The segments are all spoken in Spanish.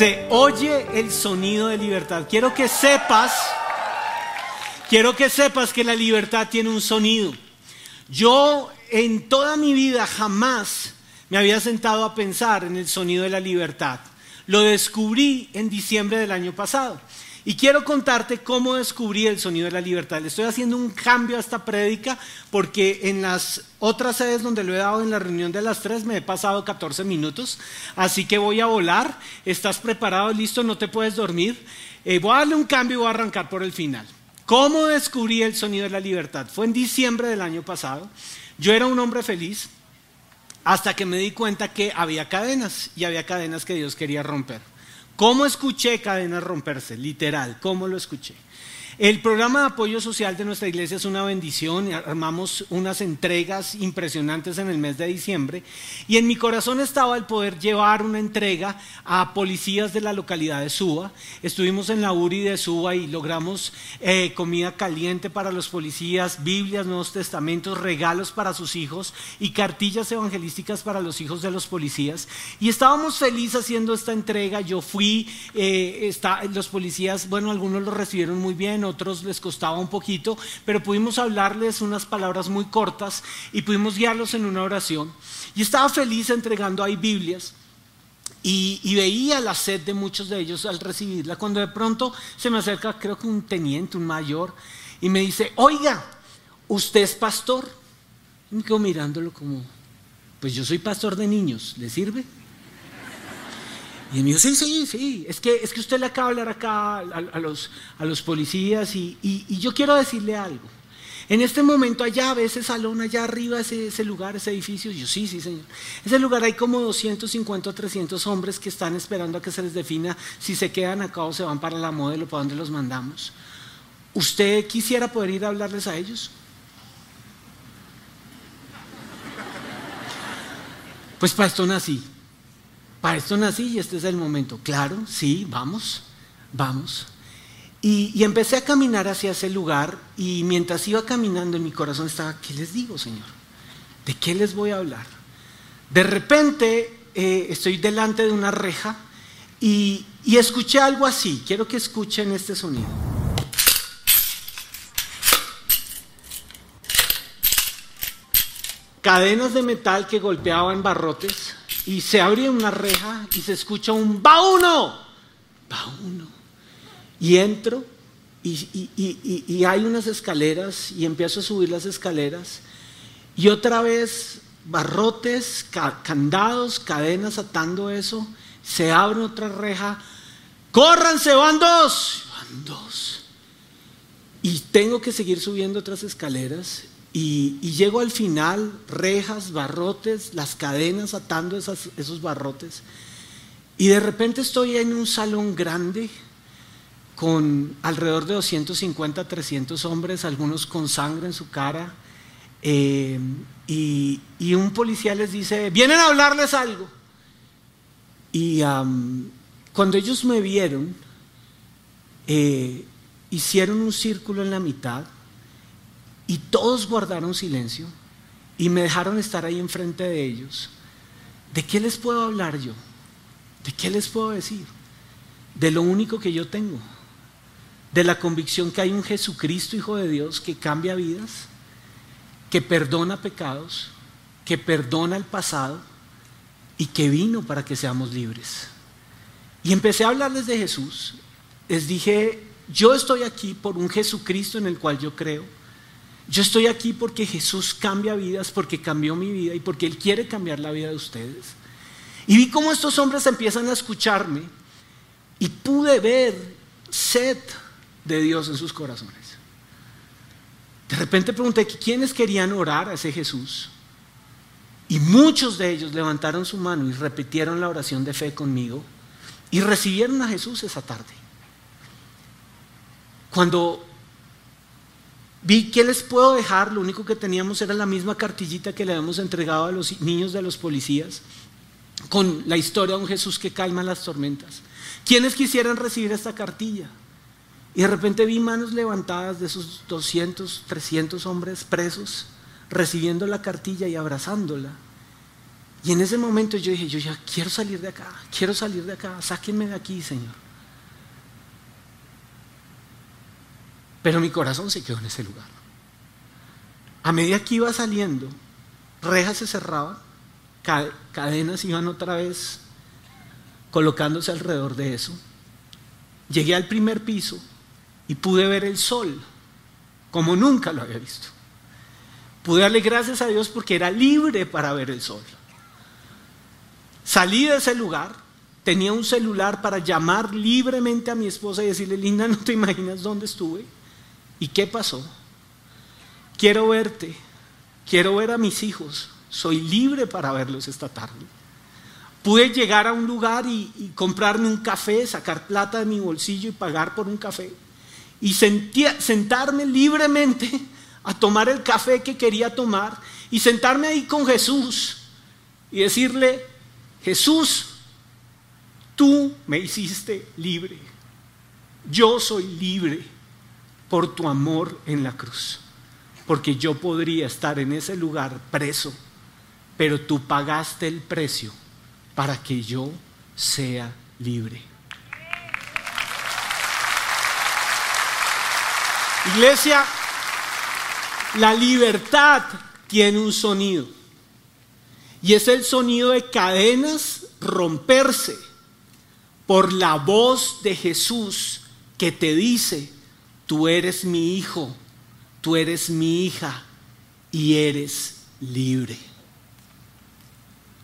se oye el sonido de libertad. Quiero que sepas, quiero que sepas que la libertad tiene un sonido. Yo en toda mi vida jamás me había sentado a pensar en el sonido de la libertad. Lo descubrí en diciembre del año pasado. Y quiero contarte cómo descubrí el sonido de la libertad. Le estoy haciendo un cambio a esta prédica porque en las otras sedes donde lo he dado en la reunión de las tres me he pasado 14 minutos. Así que voy a volar. ¿Estás preparado? ¿Listo? ¿No te puedes dormir? Eh, voy a darle un cambio y voy a arrancar por el final. ¿Cómo descubrí el sonido de la libertad? Fue en diciembre del año pasado. Yo era un hombre feliz hasta que me di cuenta que había cadenas y había cadenas que Dios quería romper. ¿Cómo escuché cadenas romperse? Literal, ¿cómo lo escuché? El programa de apoyo social de nuestra iglesia es una bendición. Armamos unas entregas impresionantes en el mes de diciembre. Y en mi corazón estaba el poder llevar una entrega a policías de la localidad de Suba. Estuvimos en la URI de Suba y logramos eh, comida caliente para los policías, Biblias, Nuevos Testamentos, regalos para sus hijos y cartillas evangelísticas para los hijos de los policías. Y estábamos felices haciendo esta entrega. Yo fui, eh, los policías, bueno, algunos lo recibieron muy bien otros les costaba un poquito, pero pudimos hablarles unas palabras muy cortas y pudimos guiarlos en una oración. Y estaba feliz entregando ahí Biblias. Y, veía la sed de muchos de ellos al recibirla, cuando de pronto se me acerca, creo que un teniente, un mayor, y me dice, oiga, ¿usted es pastor? Y me quedo mirándolo como, pues yo soy pastor de niños, ¿le sirve? Y me dijo, sí, sí, sí, es que, es que usted le acaba de hablar acá a, los, a los, policías y, y, yo quiero decirle algo. En este momento allá, ve ese salón allá arriba, ese, ese lugar, ese edificio, yo sí, sí, señor. Ese lugar hay como 250 o 300 hombres que están esperando a que se les defina si se quedan acá o se van para la modelo, para dónde los mandamos. ¿Usted quisiera poder ir a hablarles a ellos? Pues para esto nací. Para esto nací y este es el momento. Claro, sí, vamos, vamos. Y, empecé a caminar hacia ese lugar y mientras iba caminando en mi corazón estaba, ¿qué les digo, Señor? ¿De qué les voy a hablar? De repente eh, estoy delante de una reja y, y escuché algo así. Quiero que escuchen este sonido. Cadenas de metal que golpeaban barrotes y se abre una reja y se escucha un va uno, va uno. Y entro y, hay unas escaleras y empiezo a subir las escaleras y otra vez barrotes, candados, cadenas atando eso, se abre otra reja, córranse, van dos, van dos. Y tengo que seguir subiendo otras escaleras y, llego al final, rejas, barrotes, las cadenas atando esos barrotes. Y de repente estoy en un salón grande con alrededor de 250, 300 hombres, algunos con sangre en su cara. Eh, y, un policía les dice, vienen a hablarles algo. Y cuando ellos me vieron, eh, hicieron un círculo en la mitad y todos guardaron silencio y me dejaron estar ahí enfrente de ellos. ¿De qué les puedo hablar yo? ¿De qué les puedo decir? De lo único que yo tengo. De la convicción que hay un Jesucristo, Hijo de Dios, que cambia vidas, que perdona pecados, que perdona el pasado y que vino para que seamos libres. Y empecé a hablarles de Jesús. Les dije, yo estoy aquí por un Jesucristo en el cual yo creo yo estoy aquí porque Jesús cambia vidas, porque cambió mi vida y porque Él quiere cambiar la vida de ustedes. Y vi cómo estos hombres empiezan a escucharme y pude ver sed de Dios en sus corazones. De repente pregunté quiénes querían orar a ese Jesús. Y muchos de ellos levantaron su mano y repitieron la oración de fe conmigo y recibieron a Jesús esa tarde. Cuando Vi qué les puedo dejar, lo único que teníamos era la misma cartillita que le habíamos entregado a los niños de los policías, con la historia de un Jesús que calma las tormentas. ¿Quiénes quisieran recibir esta cartilla? Y de repente vi manos levantadas de esos 200, 300 hombres presos, recibiendo la cartilla y abrazándola. Y en ese momento yo dije, yo ya quiero salir de acá, quiero salir de acá, sáquenme de aquí, Señor. Pero mi corazón se quedó en ese lugar. A medida que iba saliendo, rejas se cerraban, cadenas iban otra vez colocándose alrededor de eso. Llegué al primer piso y pude ver el sol como nunca lo había visto. Pude darle gracias a Dios porque era libre para ver el sol. Salí de ese lugar, tenía un celular para llamar libremente a mi esposa y decirle, Linda, no te imaginas dónde estuve y qué pasó. Quiero verte, quiero ver a mis hijos, soy libre para verlos esta tarde. Pude llegar a un lugar y, comprarme un café, sacar plata de mi bolsillo y pagar por un café. Y sentarme libremente a tomar el café que quería tomar y sentarme ahí con Jesús y decirle, Jesús, tú me hiciste libre. Yo soy libre por tu amor en la cruz. Porque yo podría estar en ese lugar preso, pero tú pagaste el precio para que yo sea libre. Iglesia, la libertad tiene un sonido. Y es el sonido de cadenas romperse por la voz de Jesús que te dice, tú eres mi hijo, tú eres mi hija y eres libre.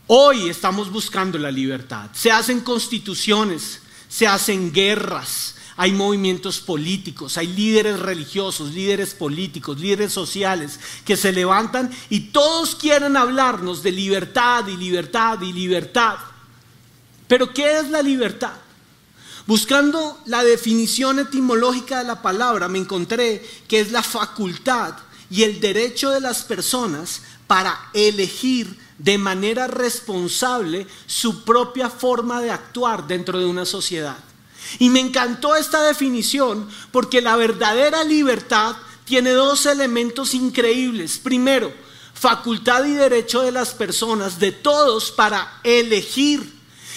Hoy estamos buscando la libertad. Se hacen constituciones, se hacen guerras, hay movimientos políticos, hay líderes religiosos, líderes políticos, líderes sociales que se levantan y todos quieren hablarnos de libertad y libertad y libertad. Pero ¿qué es la libertad? Buscando la definición etimológica de la palabra me encontré que es la facultad y el derecho de las personas para elegir de manera responsable su propia forma de actuar dentro de una sociedad. Y me encantó esta definición porque la verdadera libertad tiene dos elementos increíbles. Primero, facultad y derecho de las personas, de todos, para elegir.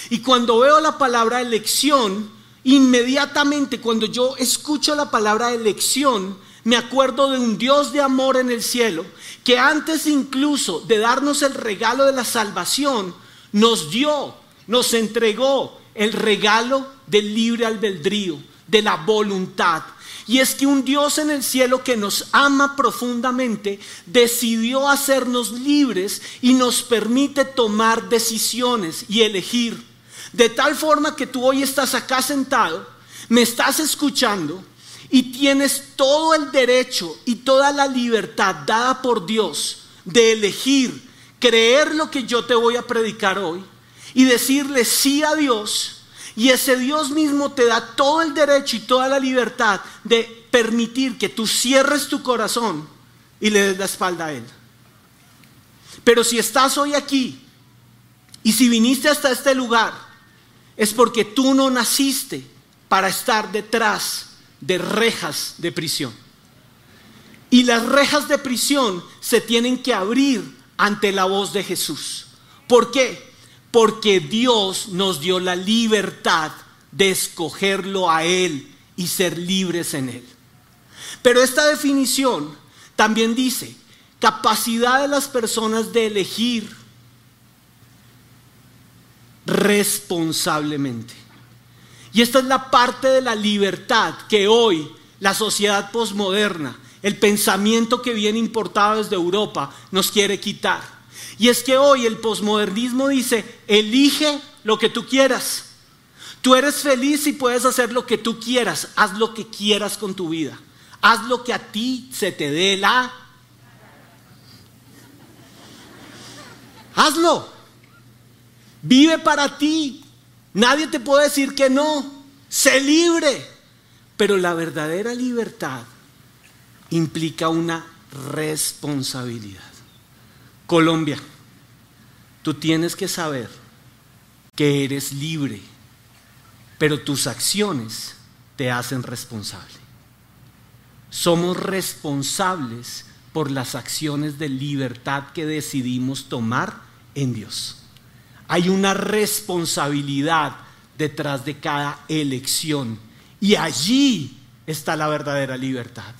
Y cuando veo la palabra elección, inmediatamente cuando yo escucho la palabra elección, me acuerdo de un Dios de amor en el cielo que antes incluso de darnos el regalo de la salvación, nos dio, nos entregó el regalo del libre albedrío, de la voluntad. Y es que un Dios en el cielo que nos ama profundamente decidió hacernos libres y nos permite tomar decisiones y elegir. De tal forma que tú hoy estás acá sentado, me estás escuchando y tienes todo el derecho y toda la libertad dada por Dios de elegir, creer lo que yo te voy a predicar hoy y decirle sí a Dios. Y ese Dios mismo te da todo el derecho y toda la libertad de permitir que tú cierres tu corazón y le des la espalda a Él. Pero si estás hoy aquí y si viniste hasta este lugar, es porque tú no naciste para estar detrás de rejas de prisión. Y las rejas de prisión se tienen que abrir ante la voz de Jesús. ¿Por qué? Porque Dios nos dio la libertad de escogerlo a Él y ser libres en Él. Pero esta definición también dice capacidad de las personas de elegir responsablemente. Y esta es la parte de la libertad que hoy la sociedad posmoderna, el pensamiento que viene importado desde Europa, nos quiere quitar. Y es que hoy el posmodernismo dice, elige lo que tú quieras. Tú eres feliz y puedes hacer lo que tú quieras. Haz lo que quieras con tu vida. Haz lo que a ti se te dé la... Hazlo. Vive para ti. Nadie te puede decir que no. Sé libre. Pero la verdadera libertad implica una responsabilidad. Colombia, tú tienes que saber que eres libre, pero tus acciones te hacen responsable. Somos responsables por las acciones de libertad que decidimos tomar en Dios. Hay una responsabilidad detrás de cada elección. Y allí está la verdadera libertad.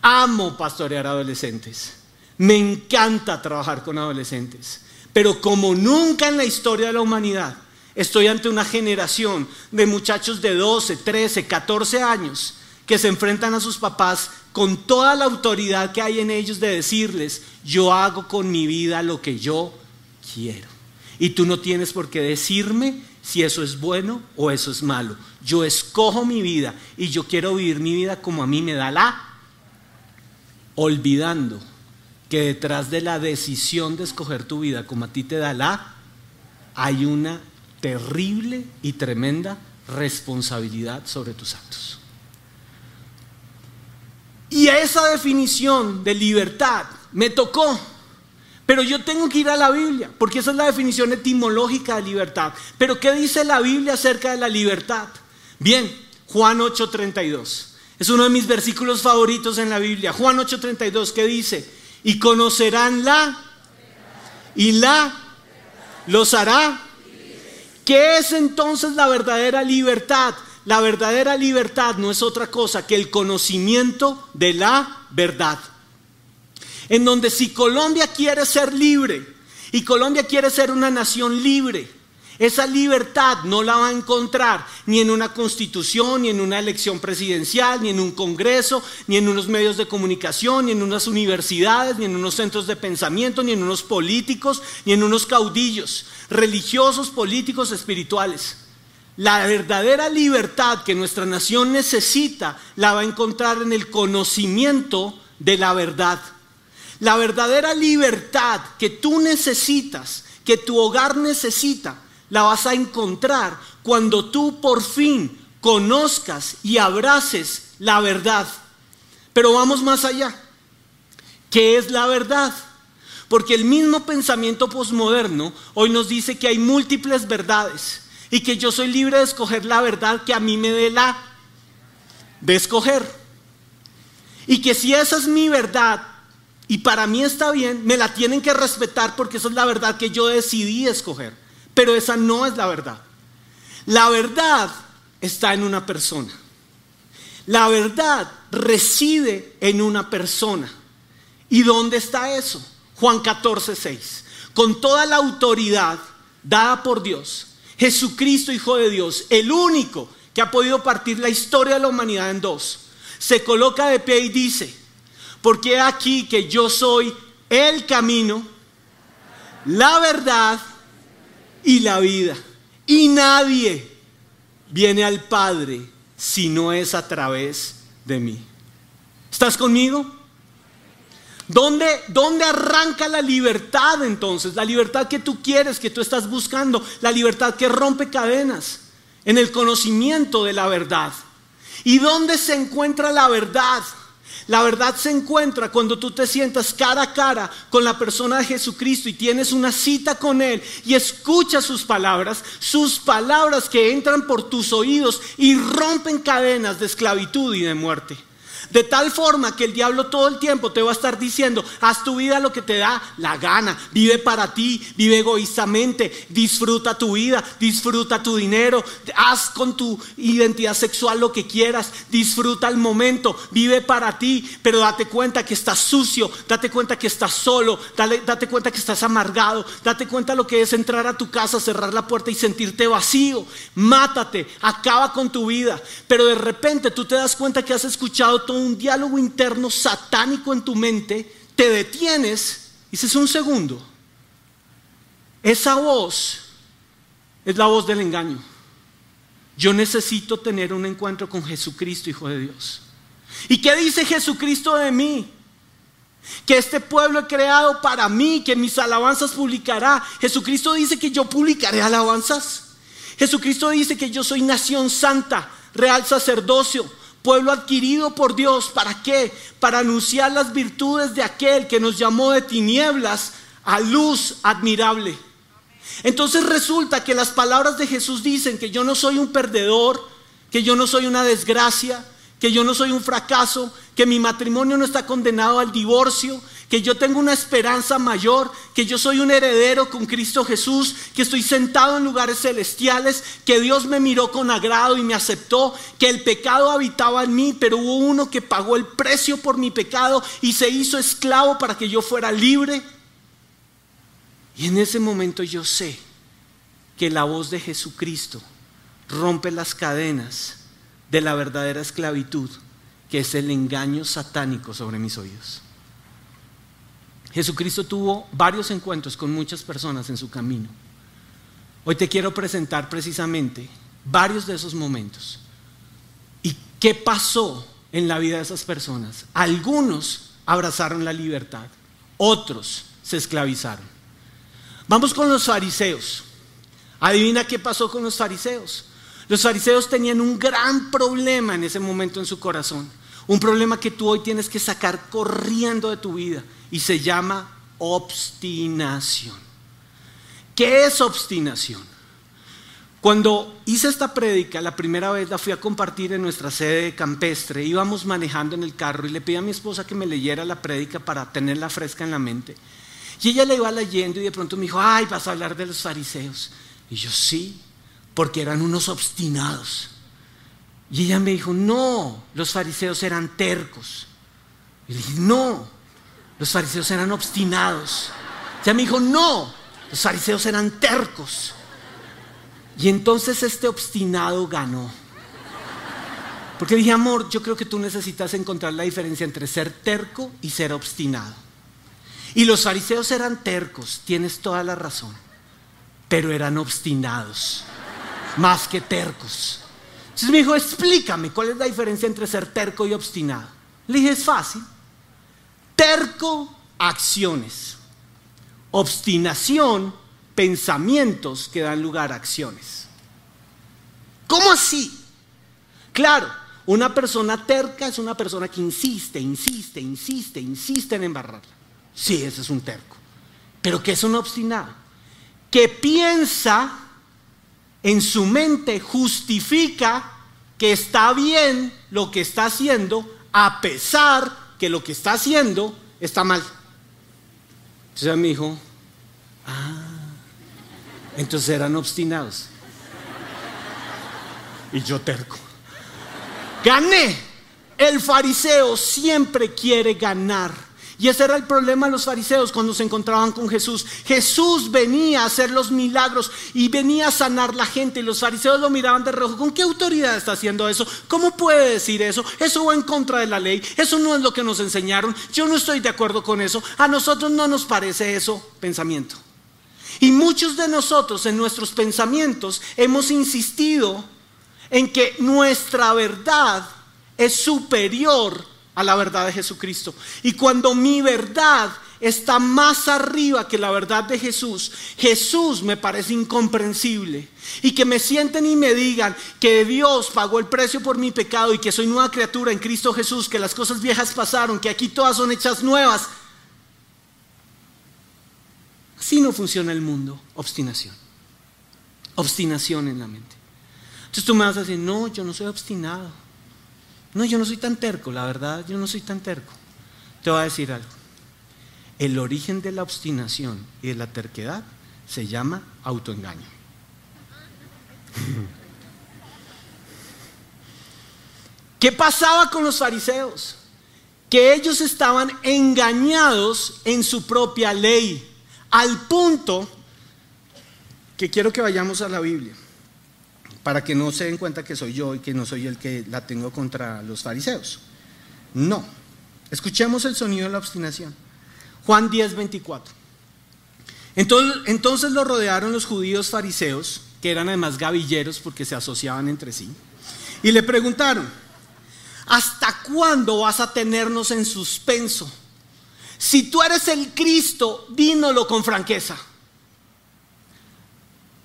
Amo pastorear adolescentes. Me encanta trabajar con adolescentes. Pero como nunca en la historia de la humanidad, estoy ante una generación de muchachos de 12, 13, 14 años que se enfrentan a sus papás con toda la autoridad que hay en ellos de decirles, yo hago con mi vida lo que yo quiero. Y tú no tienes por qué decirme si eso es bueno o eso es malo. Yo escojo mi vida y yo quiero vivir mi vida como a mí me da la, olvidando que detrás de la decisión de escoger tu vida como a ti te da la, hay una terrible y tremenda responsabilidad sobre tus actos. Y esa definición de libertad me tocó pero yo tengo que ir a la Biblia, porque esa es la definición etimológica de libertad. Pero ¿qué dice la Biblia acerca de la libertad? Bien, Juan 8:32. Es uno de mis versículos favoritos en la Biblia. Juan 8:32, ¿qué dice? Y conocerán la y la los hará. ¿Qué es entonces la verdadera libertad? La verdadera libertad no es otra cosa que el conocimiento de la verdad en donde si Colombia quiere ser libre y Colombia quiere ser una nación libre, esa libertad no la va a encontrar ni en una constitución, ni en una elección presidencial, ni en un congreso, ni en unos medios de comunicación, ni en unas universidades, ni en unos centros de pensamiento, ni en unos políticos, ni en unos caudillos, religiosos, políticos, espirituales. La verdadera libertad que nuestra nación necesita la va a encontrar en el conocimiento de la verdad. La verdadera libertad que tú necesitas, que tu hogar necesita, la vas a encontrar cuando tú por fin conozcas y abraces la verdad. Pero vamos más allá. ¿Qué es la verdad? Porque el mismo pensamiento posmoderno hoy nos dice que hay múltiples verdades y que yo soy libre de escoger la verdad que a mí me dé la de escoger. Y que si esa es mi verdad, y para mí está bien, me la tienen que respetar porque esa es la verdad que yo decidí escoger. Pero esa no es la verdad. La verdad está en una persona. La verdad reside en una persona. ¿Y dónde está eso? Juan 14, 6. Con toda la autoridad dada por Dios, Jesucristo, Hijo de Dios, el único que ha podido partir la historia de la humanidad en dos, se coloca de pie y dice, porque aquí que yo soy el camino, la verdad y la vida. Y nadie viene al Padre si no es a través de mí. ¿Estás conmigo? ¿Dónde, ¿Dónde, arranca la libertad entonces? La libertad que tú quieres, que tú estás buscando, la libertad que rompe cadenas, en el conocimiento de la verdad. ¿Y dónde se encuentra la verdad? La verdad se encuentra cuando tú te sientas cara a cara con la persona de Jesucristo y tienes una cita con Él y escuchas sus palabras, sus palabras que entran por tus oídos y rompen cadenas de esclavitud y de muerte. De tal forma que el diablo todo el tiempo te va a estar diciendo, haz tu vida lo que te da la gana, vive para ti, vive egoístamente, disfruta tu vida, disfruta tu dinero, haz con tu identidad sexual lo que quieras, disfruta el momento, vive para ti, pero date cuenta que estás sucio, date cuenta que estás solo, date, cuenta que estás amargado, date cuenta lo que es entrar a tu casa, cerrar la puerta y sentirte vacío, mátate, acaba con tu vida, pero de repente tú te das cuenta que has escuchado todo un diálogo interno satánico en tu mente, te detienes y dices un segundo. Esa voz es la voz del engaño. Yo necesito tener un encuentro con Jesucristo, Hijo de Dios. ¿Y qué dice Jesucristo de mí? Que este pueblo he creado para mí, que mis alabanzas publicará. Jesucristo dice que yo publicaré alabanzas. Jesucristo dice que yo soy nación santa, real sacerdocio, pueblo adquirido por Dios. ¿Para qué? Para anunciar las virtudes de aquel que nos llamó de tinieblas a luz admirable. Entonces resulta que las palabras de Jesús dicen que yo no soy un perdedor, que yo no soy una desgracia, que yo no soy un fracaso, que mi matrimonio no está condenado al divorcio, que yo tengo una esperanza mayor, que yo soy un heredero con Cristo Jesús, que estoy sentado en lugares celestiales, que Dios me miró con agrado y me aceptó, que el pecado habitaba en mí, pero hubo uno que pagó el precio por mi pecado y se hizo esclavo para que yo fuera libre. Y en ese momento yo sé que la voz de Jesucristo rompe las cadenas de la verdadera esclavitud, que es el engaño satánico sobre mis oídos. Jesucristo tuvo varios encuentros con muchas personas en su camino. Hoy te quiero presentar precisamente varios de esos momentos. ¿Y qué pasó en la vida de esas personas? Algunos abrazaron la libertad, otros se esclavizaron. Vamos con los fariseos. Adivina qué pasó con los fariseos. Los fariseos tenían un gran problema en ese momento en su corazón. Un problema que tú hoy tienes que sacar corriendo de tu vida y se llama obstinación. ¿Qué es obstinación? Cuando hice esta prédica, la primera vez la fui a compartir en nuestra sede campestre, íbamos manejando en el carro y le pedí a mi esposa que me leyera la prédica para tenerla fresca en la mente. Y ella la iba leyendo y de pronto me dijo, ay, vas a hablar de los fariseos. Y yo sí, porque eran unos obstinados. Y ella me dijo, no, los fariseos eran tercos. Y le dije, no, los fariseos eran obstinados. Ya me dijo, no, los fariseos eran tercos. Y entonces este obstinado ganó. Porque dije, amor, yo creo que tú necesitas encontrar la diferencia entre ser terco y ser obstinado. Y los fariseos eran tercos, tienes toda la razón, pero eran obstinados, más que tercos. Entonces me dijo, explícame cuál es la diferencia entre ser terco y obstinado. Le dije, es fácil. Terco, acciones. Obstinación, pensamientos que dan lugar a acciones. ¿Cómo así? Claro, una persona terca es una persona que insiste, insiste, insiste, insiste en embarrarla. Sí, ese es un terco. Pero ¿qué es un obstinado? Que piensa en su mente, justifica que está bien lo que está haciendo a pesar que lo que está haciendo está mal. Entonces me dijo, ah, entonces eran obstinados. Y yo terco. Gané. El fariseo siempre quiere ganar. Y ese era el problema de los fariseos cuando se encontraban con Jesús. Jesús venía a hacer los milagros y venía a sanar la gente. Y los fariseos lo miraban de rojo. ¿Con qué autoridad está haciendo eso? ¿Cómo puede decir eso? Eso va en contra de la ley. Eso no es lo que nos enseñaron. Yo no estoy de acuerdo con eso. A nosotros no nos parece eso pensamiento. Y muchos de nosotros en nuestros pensamientos hemos insistido en que nuestra verdad es superior a la verdad de Jesucristo. Y cuando mi verdad está más arriba que la verdad de Jesús, Jesús me parece incomprensible. Y que me sienten y me digan que Dios pagó el precio por mi pecado y que soy nueva criatura en Cristo Jesús, que las cosas viejas pasaron, que aquí todas son hechas nuevas. Así no funciona el mundo, obstinación. Obstinación en la mente. Entonces tú me vas a decir, no, yo no soy obstinado. No, yo no soy tan terco, la verdad, yo no soy tan terco. Te voy a decir algo. El origen de la obstinación y de la terquedad se llama autoengaño. ¿Qué pasaba con los fariseos? Que ellos estaban engañados en su propia ley, al punto que quiero que vayamos a la Biblia para que no se den cuenta que soy yo y que no soy el que la tengo contra los fariseos. No. Escuchemos el sonido de la obstinación. Juan 10, 24. Entonces, entonces lo rodearon los judíos fariseos, que eran además gavilleros porque se asociaban entre sí, y le preguntaron, ¿hasta cuándo vas a tenernos en suspenso? Si tú eres el Cristo, dínoslo con franqueza.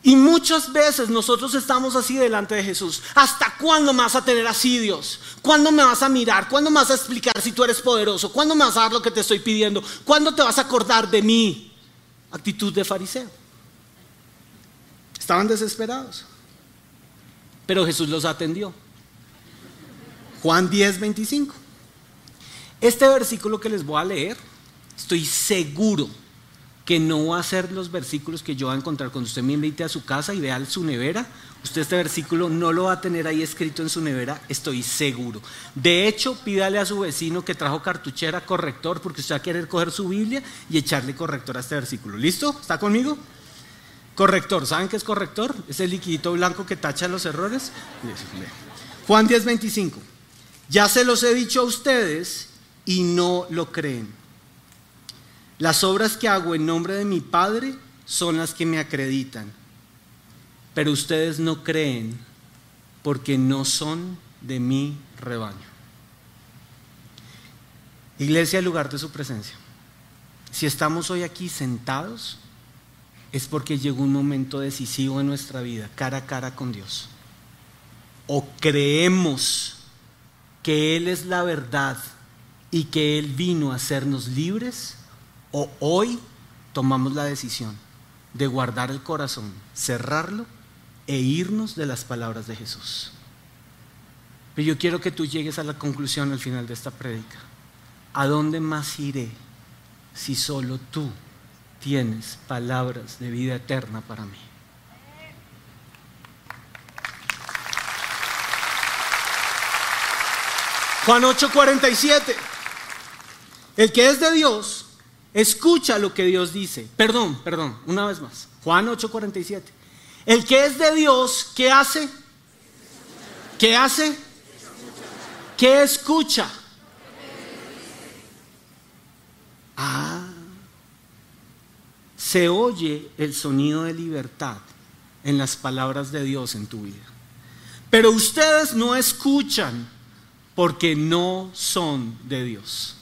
Y muchas veces nosotros estamos así delante de Jesús. ¿Hasta cuándo me vas a tener así, Dios? ¿Cuándo me vas a mirar? ¿Cuándo me vas a explicar si tú eres poderoso? ¿Cuándo me vas a dar lo que te estoy pidiendo? ¿Cuándo te vas a acordar de mí? Actitud de fariseo. Estaban desesperados. Pero Jesús los atendió. Juan 10, 25. Este versículo que les voy a leer, estoy seguro que no va a ser los versículos que yo voy a encontrar cuando usted me invite a su casa y vea su nevera. Usted este versículo no lo va a tener ahí escrito en su nevera, estoy seguro. De hecho, pídale a su vecino que trajo cartuchera corrector porque usted va a querer coger su Biblia y echarle corrector a este versículo. ¿Listo? ¿Está conmigo? Corrector, ¿saben qué es corrector? Es el liquidito blanco que tacha los errores. Juan 10, 25. Ya se los he dicho a ustedes y no lo creen. Las obras que hago en nombre de mi Padre son las que me acreditan, pero ustedes no creen porque no son de mi rebaño. Iglesia, el lugar de su presencia. Si estamos hoy aquí sentados, es porque llegó un momento decisivo en nuestra vida, cara a cara con Dios. O creemos que Él es la verdad y que Él vino a hacernos libres, o hoy tomamos la decisión de guardar el corazón, cerrarlo e irnos de las palabras de Jesús. Pero yo quiero que tú llegues a la conclusión al final de esta prédica. ¿A dónde más iré si solo tú tienes palabras de vida eterna para mí? Juan 8:47. El que es de Dios Escucha lo que Dios dice. Perdón, perdón, una vez más. Juan 8:47. El que es de Dios, ¿qué hace? ¿Qué hace? ¿Qué escucha? Ah, se oye el sonido de libertad en las palabras de Dios en tu vida. Pero ustedes no escuchan porque no son de Dios.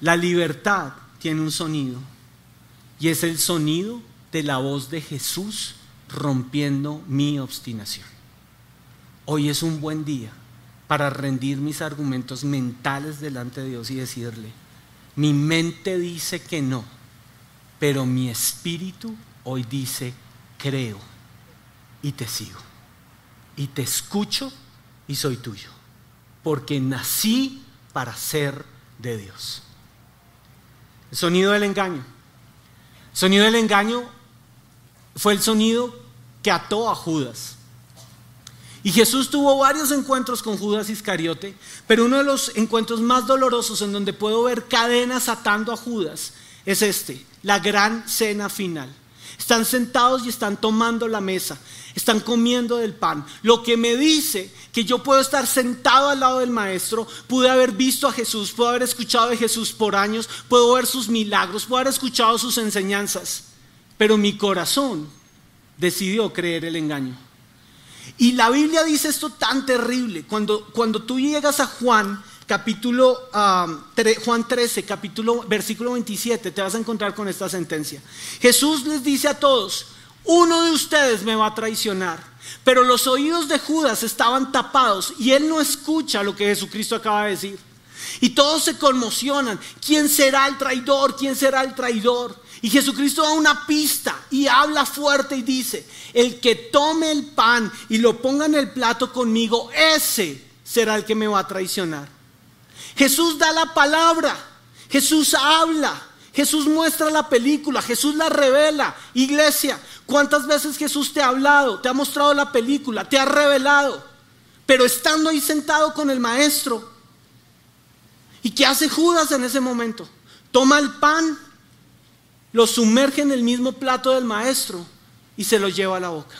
La libertad tiene un sonido y es el sonido de la voz de Jesús rompiendo mi obstinación. Hoy es un buen día para rendir mis argumentos mentales delante de Dios y decirle, mi mente dice que no, pero mi espíritu hoy dice, creo y te sigo y te escucho y soy tuyo, porque nací para ser de Dios. El sonido del engaño. El sonido del engaño fue el sonido que ató a Judas. Y Jesús tuvo varios encuentros con Judas Iscariote, pero uno de los encuentros más dolorosos en donde puedo ver cadenas atando a Judas es este, la gran cena final. Están sentados y están tomando la mesa están comiendo del pan. Lo que me dice que yo puedo estar sentado al lado del maestro, pude haber visto a Jesús, puedo haber escuchado de Jesús por años, puedo ver sus milagros, puedo haber escuchado sus enseñanzas, pero mi corazón decidió creer el engaño. Y la Biblia dice esto tan terrible, cuando, cuando tú llegas a Juan, capítulo Juan 13, capítulo versículo 27, te vas a encontrar con esta sentencia. Jesús les dice a todos, uno de ustedes me va a traicionar. Pero los oídos de Judas estaban tapados y él no escucha lo que Jesucristo acaba de decir. Y todos se conmocionan. ¿Quién será el traidor? ¿Quién será el traidor? Y Jesucristo da una pista y habla fuerte y dice, el que tome el pan y lo ponga en el plato conmigo, ese será el que me va a traicionar. Jesús da la palabra, Jesús habla, Jesús muestra la película, Jesús la revela. Iglesia, ¿cuántas veces Jesús te ha hablado, te ha mostrado la película, te ha revelado? Pero estando ahí sentado con el maestro, ¿y qué hace Judas en ese momento? Toma el pan, lo sumerge en el mismo plato del maestro y se lo lleva a la boca.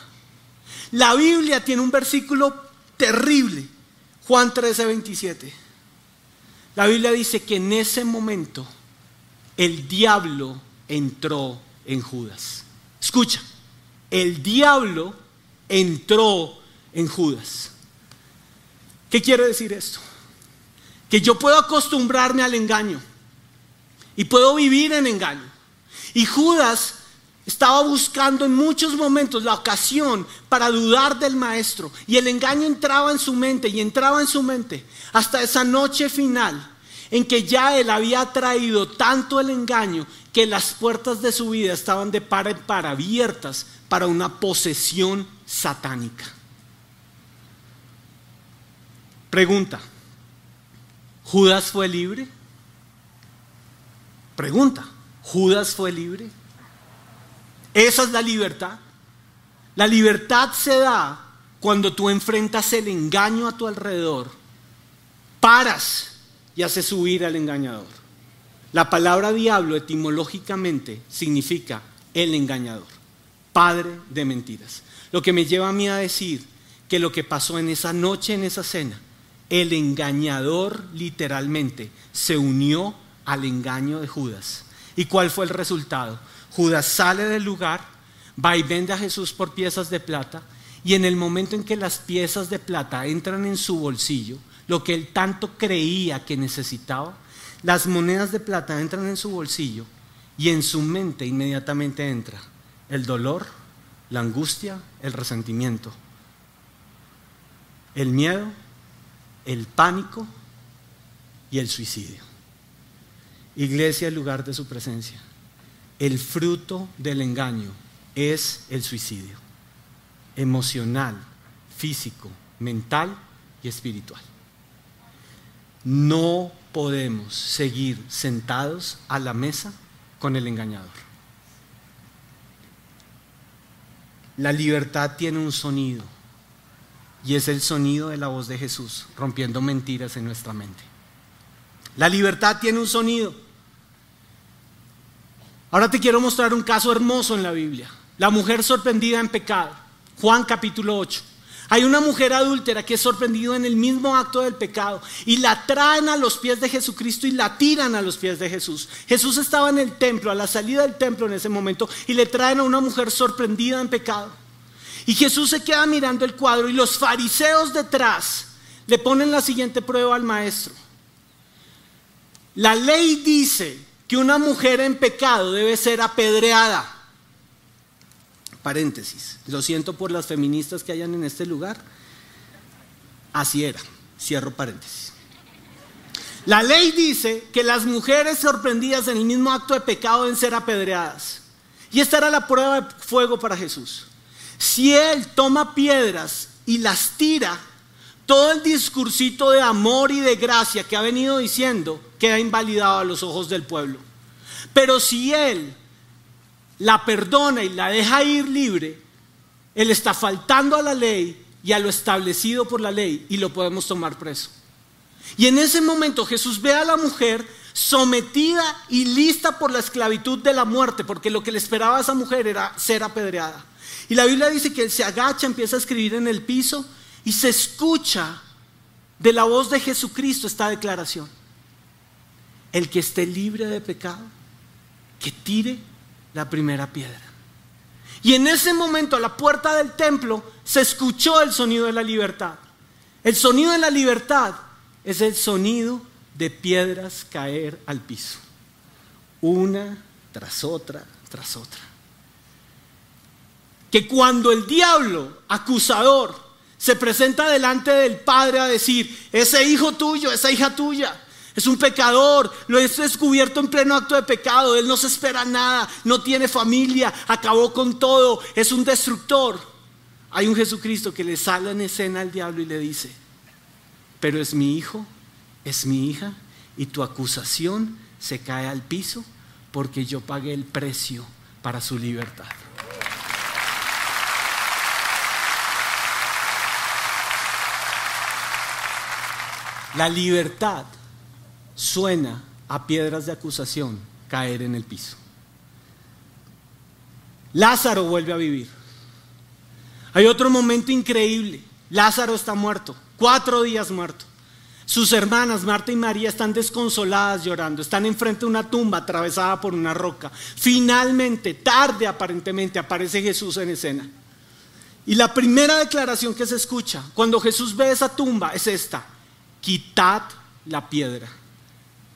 La Biblia tiene un versículo terrible, Juan 13, 27. La Biblia dice que en ese momento el diablo entró en Judas. Escucha, el diablo entró en Judas. ¿Qué quiere decir esto? Que yo puedo acostumbrarme al engaño y puedo vivir en engaño. Y Judas estaba buscando en muchos momentos la ocasión para dudar del maestro. Y el engaño entraba en su mente y entraba en su mente hasta esa noche final en que ya él había traído tanto el engaño que las puertas de su vida estaban de par en par abiertas para una posesión satánica. Pregunta, ¿Judas fue libre? Pregunta, ¿Judas fue libre? Esa es la libertad. La libertad se da cuando tú enfrentas el engaño a tu alrededor, paras y haces subir al engañador. La palabra diablo etimológicamente significa el engañador, padre de mentiras. Lo que me lleva a mí a decir que lo que pasó en esa noche, en esa cena, el engañador literalmente se unió al engaño de Judas. ¿Y cuál fue el resultado? Judas sale del lugar, va y vende a Jesús por piezas de plata, y en el momento en que las piezas de plata entran en su bolsillo, lo que él tanto creía que necesitaba, las monedas de plata entran en su bolsillo y en su mente inmediatamente entra el dolor, la angustia, el resentimiento, el miedo, el pánico y el suicidio. Iglesia, el lugar de su presencia. El fruto del engaño es el suicidio, emocional, físico, mental y espiritual. No podemos seguir sentados a la mesa con el engañador. La libertad tiene un sonido y es el sonido de la voz de Jesús rompiendo mentiras en nuestra mente. La libertad tiene un sonido. Ahora te quiero mostrar un caso hermoso en la Biblia. La mujer sorprendida en pecado. Juan capítulo 8. Hay una mujer adúltera que es sorprendida en el mismo acto del pecado y la traen a los pies de Jesucristo y la tiran a los pies de Jesús. Jesús estaba en el templo, a la salida del templo en ese momento, y le traen a una mujer sorprendida en pecado. Y Jesús se queda mirando el cuadro y los fariseos detrás le ponen la siguiente prueba al maestro. La ley dice que una mujer en pecado debe ser apedreada. Paréntesis, lo siento por las feministas que hayan en este lugar. Así era, cierro paréntesis. La ley dice que las mujeres sorprendidas en el mismo acto de pecado deben ser apedreadas. Y esta era la prueba de fuego para Jesús. Si él toma piedras y las tira, todo el discursito de amor y de gracia que ha venido diciendo queda invalidado a los ojos del pueblo. Pero si él la perdona y la deja ir libre, él está faltando a la ley y a lo establecido por la ley y lo podemos tomar preso. Y en ese momento Jesús ve a la mujer sometida y lista por la esclavitud de la muerte, porque lo que le esperaba a esa mujer era ser apedreada. Y la Biblia dice que él se agacha, empieza a escribir en el piso y se escucha de la voz de Jesucristo esta declaración. El que esté libre de pecado, que tire la primera piedra. Y en ese momento a la puerta del templo se escuchó el sonido de la libertad. El sonido de la libertad es el sonido de piedras caer al piso. Una tras otra, tras otra. Que cuando el diablo acusador se presenta delante del Padre a decir, ese hijo tuyo, esa hija tuya, es un pecador, lo es descubierto en pleno acto de pecado, él no se espera nada, no tiene familia, acabó con todo, es un destructor. Hay un Jesucristo que le sale en escena al diablo y le dice, pero es mi hijo, es mi hija, y tu acusación se cae al piso porque yo pagué el precio para su libertad. La libertad suena a piedras de acusación caer en el piso. Lázaro vuelve a vivir. Hay otro momento increíble. Lázaro está muerto, cuatro días muerto. Sus hermanas, Marta y María, están desconsoladas llorando, están enfrente de una tumba atravesada por una roca. Finalmente, tarde aparentemente, aparece Jesús en escena. Y la primera declaración que se escucha cuando Jesús ve esa tumba es esta, quitad la piedra.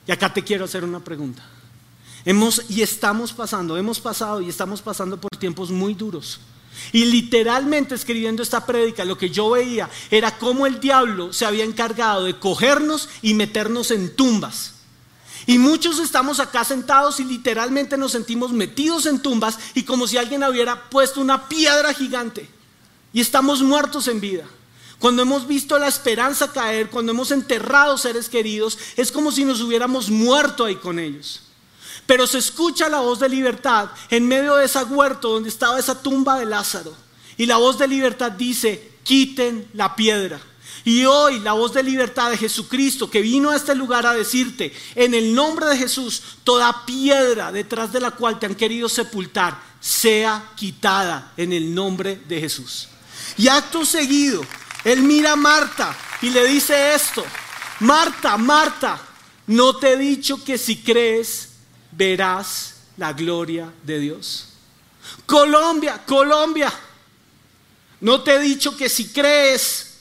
Y acá te quiero hacer una pregunta. Hemos y estamos pasando, hemos pasado y estamos pasando por tiempos muy duros. Y literalmente escribiendo esta prédica, lo que yo veía era cómo el diablo se había encargado de cogernos y meternos en tumbas. Y muchos estamos acá sentados y literalmente nos sentimos metidos en tumbas y como si alguien hubiera puesto una piedra gigante. Y estamos muertos en vida. Cuando hemos visto la esperanza caer, cuando hemos enterrado seres queridos, es como si nos hubiéramos muerto ahí con ellos. Pero se escucha la voz de libertad en medio de esa huerto donde estaba esa tumba de Lázaro. Y la voz de libertad dice, quiten la piedra. Y hoy la voz de libertad de Jesucristo que vino a este lugar a decirte, en el nombre de Jesús, toda piedra detrás de la cual te han querido sepultar, sea quitada en el nombre de Jesús. Y acto seguido, él mira a Marta y le dice esto, Marta, Marta, no te he dicho que si crees verás la gloria de Dios. Colombia, Colombia, no te he dicho que si crees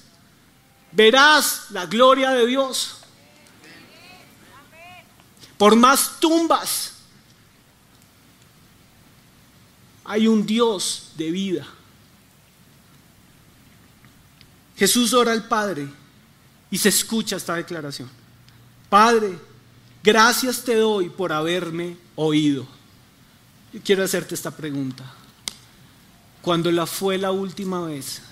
verás la gloria de Dios. Por más tumbas, hay un Dios de vida. Jesús ora al Padre y se escucha esta declaración. Padre, gracias te doy por haberme oído. Yo quiero hacerte esta pregunta. Cuando la fue la última vez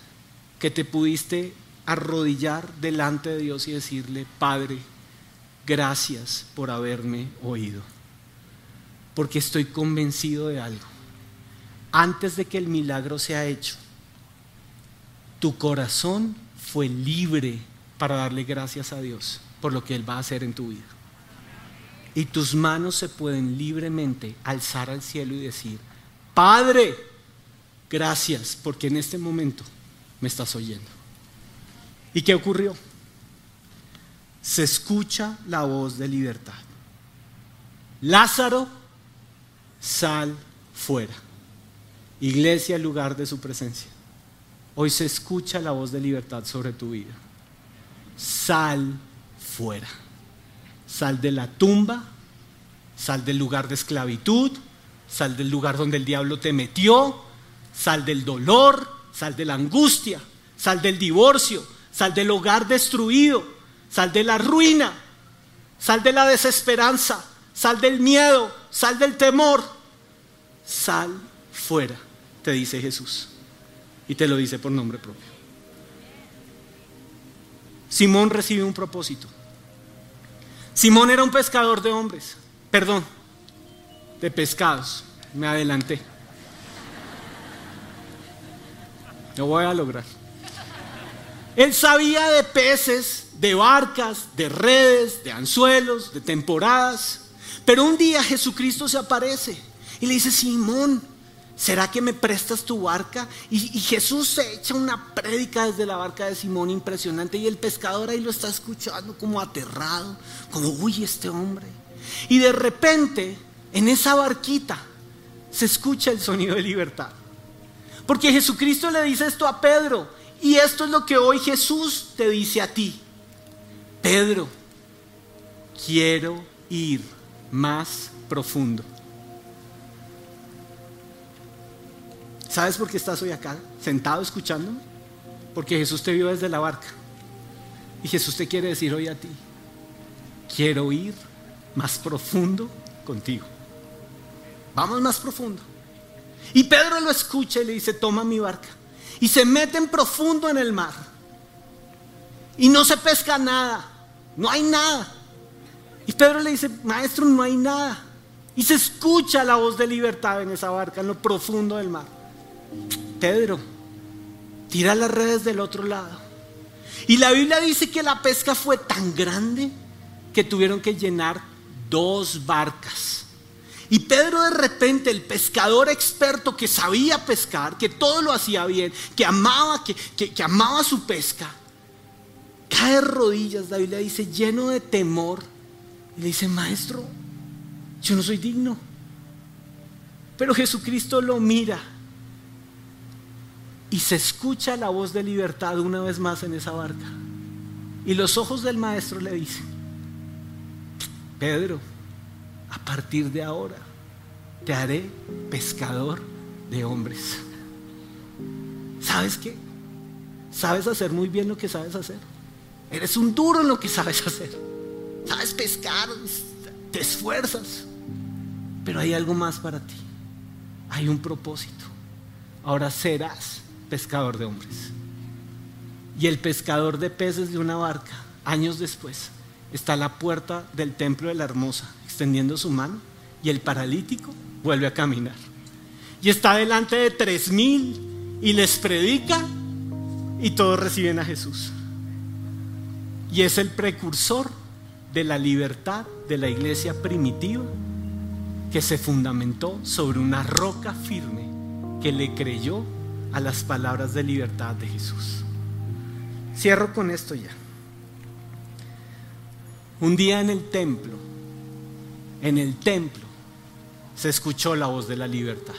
que te pudiste arrodillar delante de Dios y decirle, Padre, gracias por haberme oído. Porque estoy convencido de algo. Antes de que el milagro sea hecho, tu corazón fue libre para darle gracias a Dios por lo que Él va a hacer en tu vida. Y tus manos se pueden libremente alzar al cielo y decir, Padre, gracias porque en este momento me estás oyendo. ¿Y qué ocurrió? Se escucha la voz de libertad. Lázaro, sal fuera. Iglesia, lugar de su presencia. Hoy se escucha la voz de libertad sobre tu vida. Sal fuera. Sal de la tumba, sal del lugar de esclavitud, sal del lugar donde el diablo te metió, sal del dolor, sal de la angustia, sal del divorcio, sal del hogar destruido, sal de la ruina, sal de la desesperanza, sal del miedo, sal del temor, sal fuera, te dice Jesús. Y te lo dice por nombre propio. Simón recibe un propósito. Simón era un pescador de hombres, perdón, de pescados. Me adelanté. Lo voy a lograr. Él sabía de peces, de barcas, de redes, de anzuelos, de temporadas. Pero un día Jesucristo se aparece y le dice, Simón, ¿será que me prestas tu barca? Y, Jesús se echa una prédica desde la barca de Simón impresionante y el pescador ahí lo está escuchando como aterrado, como, uy, este hombre. Y de repente, en esa barquita, se escucha el sonido de libertad. Porque Jesucristo le dice esto a Pedro. Y esto es lo que hoy Jesús te dice a ti. Pedro, quiero ir más profundo. ¿Sabes por qué estás hoy acá, sentado escuchándome? Porque Jesús te vio desde la barca. Y Jesús te quiere decir hoy a ti, quiero ir más profundo contigo. Vamos más profundo. Y Pedro lo escucha y le dice, toma mi barca y se meten profundo en el mar. Y no se pesca nada, no hay nada. Y Pedro le dice, maestro, no hay nada. Y se escucha la voz de libertad en esa barca, en lo profundo del mar. Pedro, tira las redes del otro lado. Y la Biblia dice que la pesca fue tan grande que tuvieron que llenar dos barcas. Y Pedro de repente, el pescador experto que sabía pescar, que todo lo hacía bien, que amaba, que, amaba su pesca, cae de rodillas, David le dice, lleno de temor, y le dice, maestro, yo no soy digno. Pero Jesucristo lo mira y se escucha la voz de libertad una vez más en esa barca. Y los ojos del maestro le dicen, Pedro, a partir de ahora te haré pescador de hombres. ¿Sabes qué? Sabes hacer muy bien lo que sabes hacer. Eres un duro en lo que sabes hacer. Sabes pescar, te esfuerzas. Pero hay algo más para ti. Hay un propósito. Ahora serás pescador de hombres. Y el pescador de peces de una barca, años después, está a la puerta del templo de la hermosa, extendiendo su mano, y el paralítico vuelve a caminar. Y está delante de tres mil y les predica y todos reciben a Jesús. Y es el precursor de la libertad de la iglesia primitiva que se fundamentó sobre una roca firme que le creyó a las palabras de libertad de Jesús. Cierro con esto ya. Un día en el templo, en el templo, se escuchó la voz de la libertad.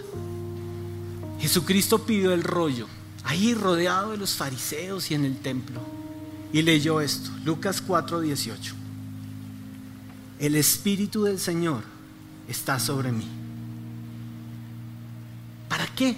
Jesucristo pidió el rollo, ahí rodeado de los fariseos y en el templo, y leyó esto, Lucas 4:18. El Espíritu del Señor está sobre mí. ¿Para qué?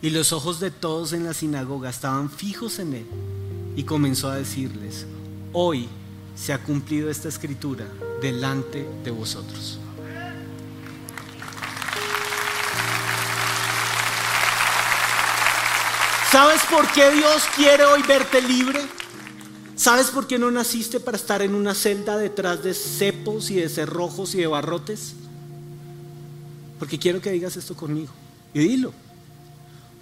Y los ojos de todos en la sinagoga estaban fijos en él y comenzó a decirles, hoy se ha cumplido esta escritura delante de vosotros. ¿Sabes por qué Dios quiere hoy verte libre? ¿Sabes por qué no naciste para estar en una celda detrás de cepos y de cerrojos y de barrotes? Porque quiero que digas esto conmigo. Y dilo.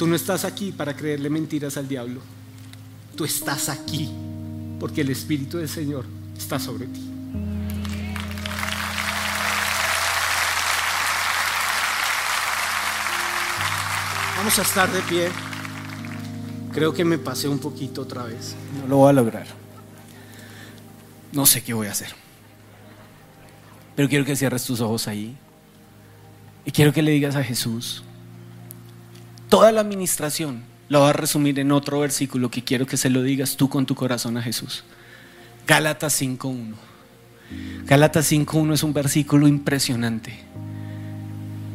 Tú no estás aquí para creerle mentiras al diablo tú estás aquí porque el Espíritu del Señor está sobre ti. Vamos a estar de pie. Creo que me pasé un poquito otra vez. No lo voy a lograr. No sé qué voy a hacer. Pero quiero que cierres tus ojos ahí. Y quiero que le digas a Jesús, toda la administración lo voy a resumir en otro versículo que quiero que se lo digas tú con tu corazón a Jesús. Gálatas 5.1. Gálatas 5.1 es un versículo impresionante.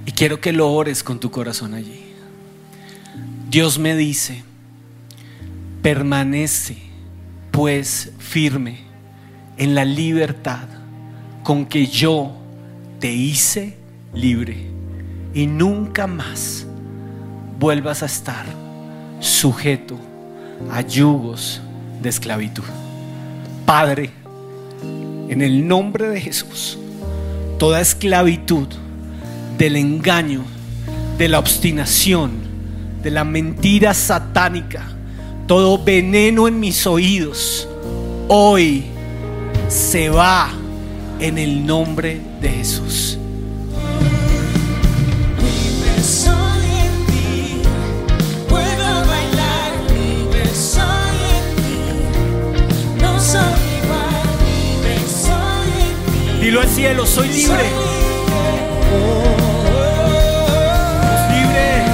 Y quiero que lo ores con tu corazón allí. Dios me dice, permanece pues firme en la libertad con que yo te hice libre y nunca más vuelvas a estar sujeto a yugos de esclavitud. Padre, en el nombre de Jesús, toda esclavitud del engaño, de la obstinación, de la mentira satánica, todo veneno en mis oídos, hoy se va en el nombre de Jesús. Cielo, soy libre. libre.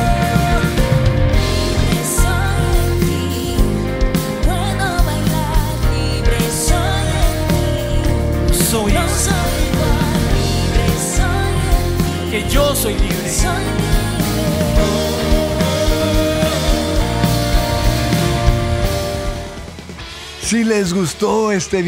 Soy que yo soy libre. Si les gustó este video,